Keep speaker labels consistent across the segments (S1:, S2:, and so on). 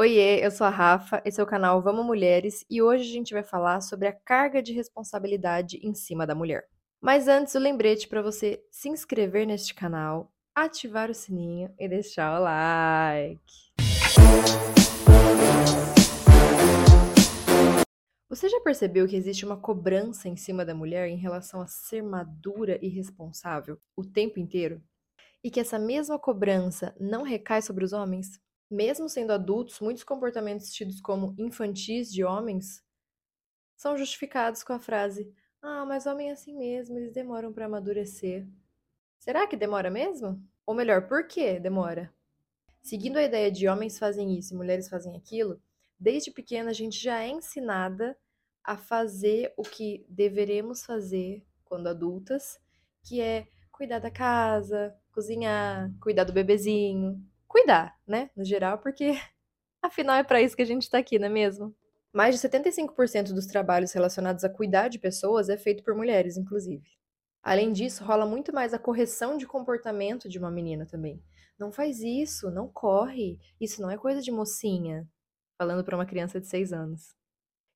S1: Oiê, eu sou a Rafa, esse é o canal Vamos Mulheres e hoje a gente vai falar sobre a carga de responsabilidade em cima da mulher. Mas antes, o lembrete para você se inscrever neste canal, ativar o sininho e deixar o like. Você já percebeu que existe uma cobrança em cima da mulher em relação a ser madura e responsável o tempo inteiro? E que essa mesma cobrança não recai sobre os homens? Mesmo sendo adultos, muitos comportamentos tidos como infantis de homens são justificados com a frase: Ah, mas homem é assim mesmo, eles demoram para amadurecer. Será que demora mesmo? Ou melhor, por que demora? Seguindo a ideia de homens fazem isso e mulheres fazem aquilo, desde pequena a gente já é ensinada a fazer o que deveremos fazer quando adultas, que é cuidar da casa, cozinhar, cuidar do bebezinho, cuidar, né, no geral, porque afinal é para isso que a gente está aqui, não é mesmo? Mais de 75% dos trabalhos relacionados a cuidar de pessoas é feito por mulheres, inclusive. Além disso, rola muito mais a correção de comportamento de uma menina também. Não faz isso, não corre, isso não é coisa de mocinha. Falando para uma criança de 6 anos.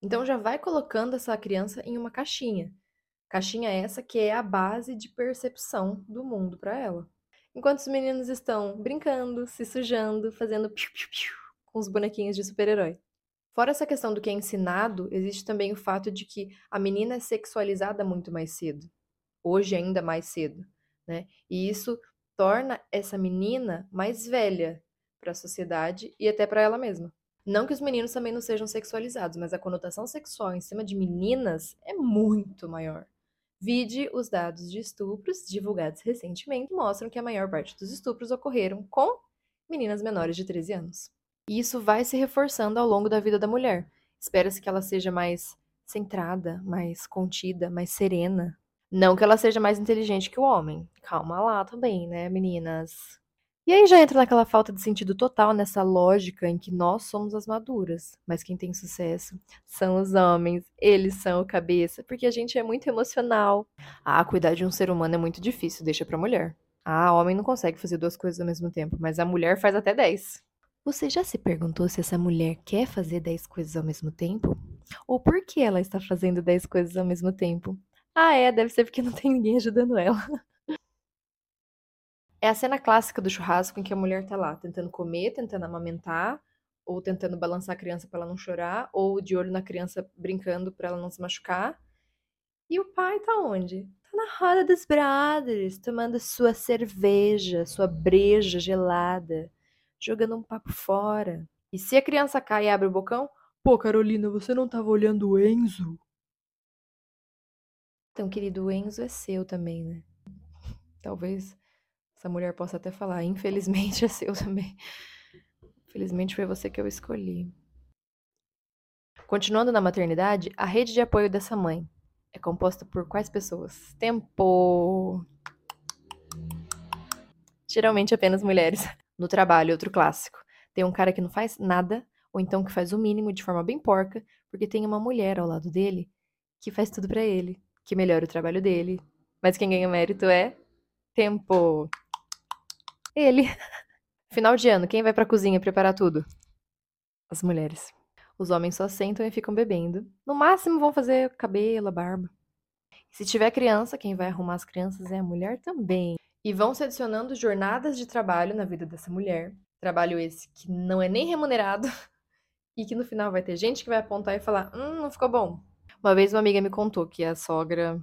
S1: Então já vai colocando essa criança em uma caixinha. Caixinha essa que é a base de percepção do mundo para ela. Enquanto os meninos estão brincando, se sujando, fazendo piu, piu, piu, com os bonequinhos de super-herói. Fora essa questão do que é ensinado, existe também o fato de que a menina é sexualizada muito mais cedo. Hoje ainda mais cedo, né? E isso torna essa menina mais velha para a sociedade e até para ela mesma. Não que os meninos também não sejam sexualizados, mas a conotação sexual em cima de meninas é muito maior. Vide os dados de estupros divulgados recentemente mostram que a maior parte dos estupros ocorreram com meninas menores de 13 anos. E isso vai se reforçando ao longo da vida da mulher. Espera-se que ela seja mais centrada, mais contida, mais serena. Não que ela seja mais inteligente que o homem. Calma lá também, né, meninas? E aí já entra naquela falta de sentido total nessa lógica em que nós somos as maduras, mas quem tem sucesso são os homens, eles são o cabeça, porque a gente é muito emocional. Ah, cuidar de um ser humano é muito difícil, deixa pra mulher. Ah, homem não consegue fazer duas coisas ao mesmo tempo, mas a mulher faz até dez. Você já se perguntou se essa mulher quer fazer dez coisas ao mesmo tempo? Ou por que ela está fazendo dez coisas ao mesmo tempo? Ah, é, deve ser porque não tem ninguém ajudando ela. É a cena clássica do churrasco em que a mulher tá lá tentando comer, tentando amamentar, ou tentando balançar a criança para ela não chorar, ou de olho na criança brincando para ela não se machucar. E o pai tá onde? Tá na roda dos brothers, tomando sua cerveja, sua breja gelada, jogando um papo fora. E se a criança cai e abre o bocão, pô, Carolina, você não tava olhando o Enzo? Então, querido, o Enzo é seu também, né? Talvez essa mulher possa até falar, infelizmente é seu também. Infelizmente foi você que eu escolhi. Continuando na maternidade, a rede de apoio dessa mãe é composta por quais pessoas? Tempo. Geralmente apenas mulheres. No trabalho, outro clássico. Tem um cara que não faz nada, ou então que faz o mínimo de forma bem porca, porque tem uma mulher ao lado dele que faz tudo para ele, que melhora o trabalho dele. Mas quem ganha mérito é tempo. Ele. Final de ano, quem vai pra cozinha preparar tudo? As mulheres. Os homens só sentam e ficam bebendo. No máximo vão fazer cabelo, barba. E se tiver criança, quem vai arrumar as crianças é a mulher também. E vão se adicionando jornadas de trabalho na vida dessa mulher. Trabalho esse que não é nem remunerado e que no final vai ter gente que vai apontar e falar: hum, não ficou bom. Uma vez uma amiga me contou que a sogra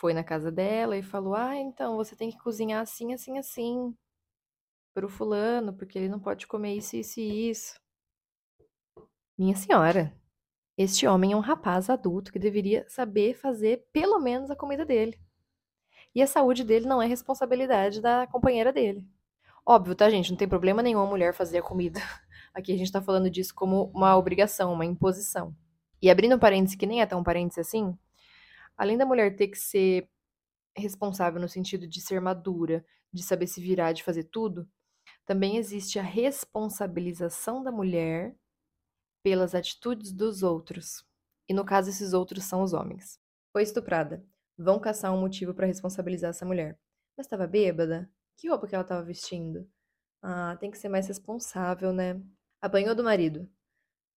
S1: foi na casa dela e falou: Ah, então você tem que cozinhar assim, assim, assim pro fulano, porque ele não pode comer isso, isso e isso. Minha senhora, este homem é um rapaz adulto que deveria saber fazer pelo menos a comida dele. E a saúde dele não é responsabilidade da companheira dele. Óbvio, tá, gente? Não tem problema nenhum a mulher fazer a comida. Aqui a gente tá falando disso como uma obrigação, uma imposição. E abrindo um parêntese que nem é tão parêntese assim, além da mulher ter que ser responsável no sentido de ser madura, de saber se virar, de fazer tudo, também existe a responsabilização da mulher pelas atitudes dos outros. E no caso, esses outros são os homens. Foi estuprada. Vão caçar um motivo para responsabilizar essa mulher. Mas estava bêbada? Que roupa que ela estava vestindo? Ah, tem que ser mais responsável, né? Apanhou do marido.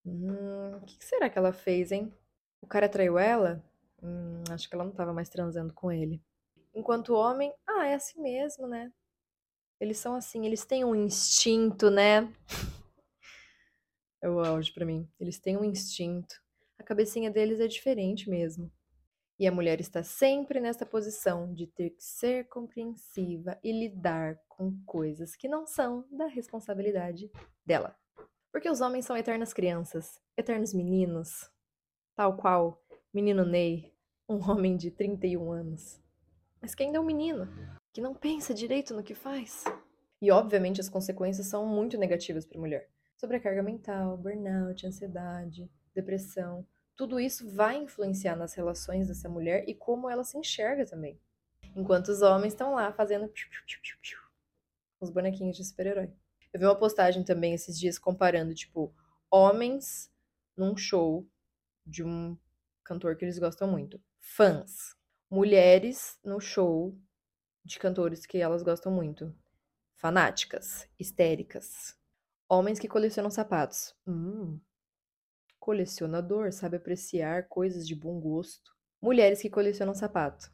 S1: Hum, o que será que ela fez, hein? O cara traiu ela? Hum, acho que ela não tava mais transando com ele. Enquanto homem, ah, é assim mesmo, né? Eles são assim, eles têm um instinto, né? É o auge pra mim. Eles têm um instinto. A cabecinha deles é diferente mesmo. E a mulher está sempre nessa posição de ter que ser compreensiva e lidar com coisas que não são da responsabilidade dela. Porque os homens são eternas crianças, eternos meninos, tal qual menino Ney, um homem de 31 anos. Mas que ainda é um menino, que não pensa direito no que faz. E obviamente as consequências são muito negativas para a mulher. Sobrecarga mental, burnout, ansiedade, depressão. Tudo isso vai influenciar nas relações dessa mulher e como ela se enxerga também. Enquanto os homens estão lá fazendo os bonequinhos de super-herói. Eu vi uma postagem também esses dias comparando, tipo, homens num show de um cantor que eles gostam muito. Fãs. Mulheres no show de cantores que elas gostam muito. Fanáticas. Histéricas. Homens que colecionam sapatos. Hum. Colecionador, sabe apreciar coisas de bom gosto. Mulheres que colecionam sapato.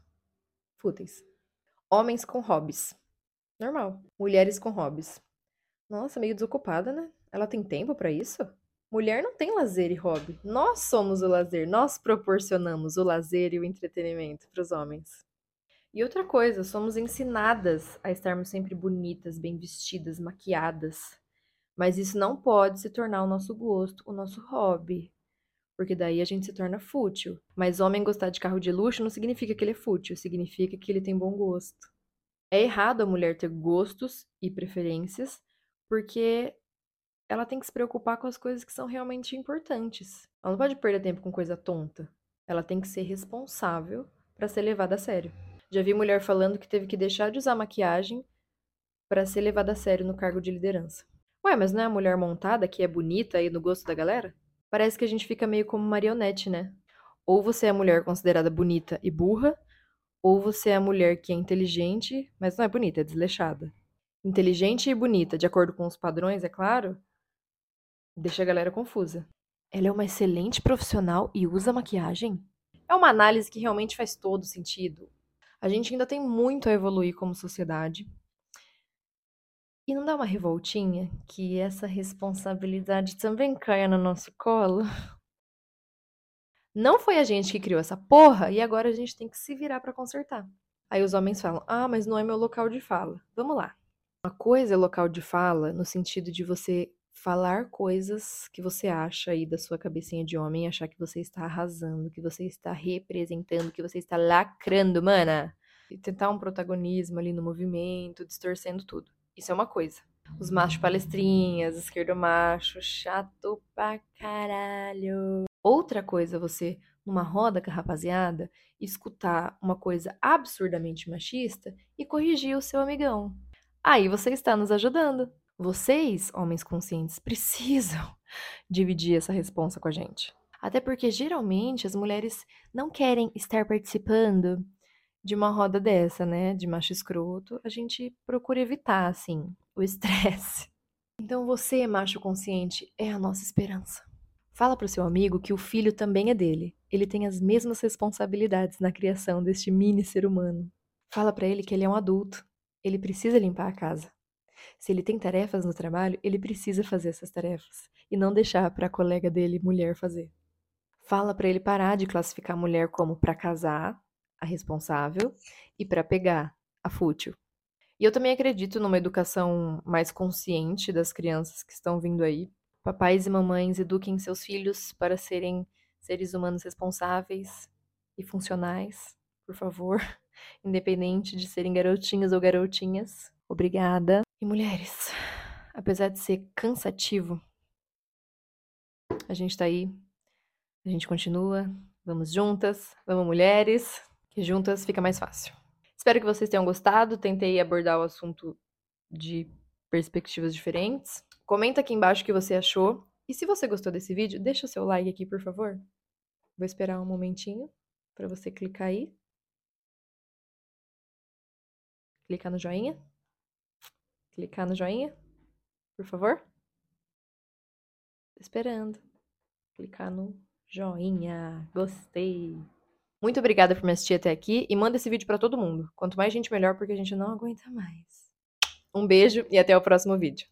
S1: Fúteis. Homens com hobbies. Normal. Mulheres com hobbies. Nossa, meio desocupada, né? Ela tem tempo pra isso? Mulher não tem lazer e hobby. Nós somos o lazer, nós proporcionamos o lazer e o entretenimento para os homens. E outra coisa, somos ensinadas a estarmos sempre bonitas, bem vestidas, maquiadas. Mas isso não pode se tornar o nosso gosto, o nosso hobby. Porque daí a gente se torna fútil. Mas homem gostar de carro de luxo não significa que ele é fútil, significa que ele tem bom gosto. É errado a mulher ter gostos e preferências, porque ela tem que se preocupar com as coisas que são realmente importantes. Ela não pode perder tempo com coisa tonta. Ela tem que ser responsável para ser levada a sério. Já vi mulher falando que teve que deixar de usar maquiagem para ser levada a sério no cargo de liderança. Ué, mas não é a mulher montada que é bonita e no gosto da galera? Parece que a gente fica meio como marionete, né? Ou você é a mulher considerada bonita e burra, ou você é a mulher que é inteligente, mas não é bonita, é desleixada. Inteligente e bonita, de acordo com os padrões, é claro, deixa a galera confusa. Ela é uma excelente profissional e usa maquiagem? É uma análise que realmente faz todo sentido. A gente ainda tem muito a evoluir como sociedade. E não dá uma revoltinha que essa responsabilidade também caia no nosso colo? Não foi a gente que criou essa porra e agora a gente tem que se virar para consertar. Aí os homens falam: "Ah, mas não é meu local de fala". Vamos lá. Uma coisa é local de fala no sentido de você falar coisas que você acha aí da sua cabecinha de homem, achar que você está arrasando, que você está representando, que você está lacrando, mana. E tentar um protagonismo ali no movimento, distorcendo tudo. Isso é uma coisa. Os machos palestrinhas, esquerdo macho, chato pra caralho. Outra coisa, você, numa roda com a rapaziada, escutar uma coisa absurdamente machista e corrigir o seu amigão. Aí você está nos ajudando. Vocês, homens conscientes, precisam dividir essa responsa com a gente. Até porque geralmente as mulheres não querem estar participando de uma roda dessa, né? De macho escroto. A gente procura evitar, assim, o estresse. Então você, macho consciente, é a nossa esperança. Fala pro seu amigo que o filho também é dele. Ele tem as mesmas responsabilidades na criação deste mini ser humano. Fala para ele que ele é um adulto ele precisa limpar a casa. Se ele tem tarefas no trabalho, ele precisa fazer essas tarefas e não deixar para a colega dele, mulher, fazer. Fala para ele parar de classificar a mulher como para casar, a responsável, e para pegar, a fútil. E eu também acredito numa educação mais consciente das crianças que estão vindo aí. Papais e mamães eduquem seus filhos para serem seres humanos responsáveis e funcionais, por favor independente de serem garotinhos ou garotinhas. Obrigada. E mulheres, apesar de ser cansativo, a gente tá aí, a gente continua, vamos juntas, vamos mulheres, que juntas fica mais fácil. Espero que vocês tenham gostado, tentei abordar o assunto de perspectivas diferentes. Comenta aqui embaixo o que você achou. E se você gostou desse vídeo, deixa o seu like aqui, por favor. Vou esperar um momentinho para você clicar aí. clicar no joinha. Clicar no joinha, por favor. esperando. Clicar no joinha. Gostei. Muito obrigada por me assistir até aqui e manda esse vídeo para todo mundo. Quanto mais gente, melhor, porque a gente não aguenta mais. Um beijo e até o próximo vídeo.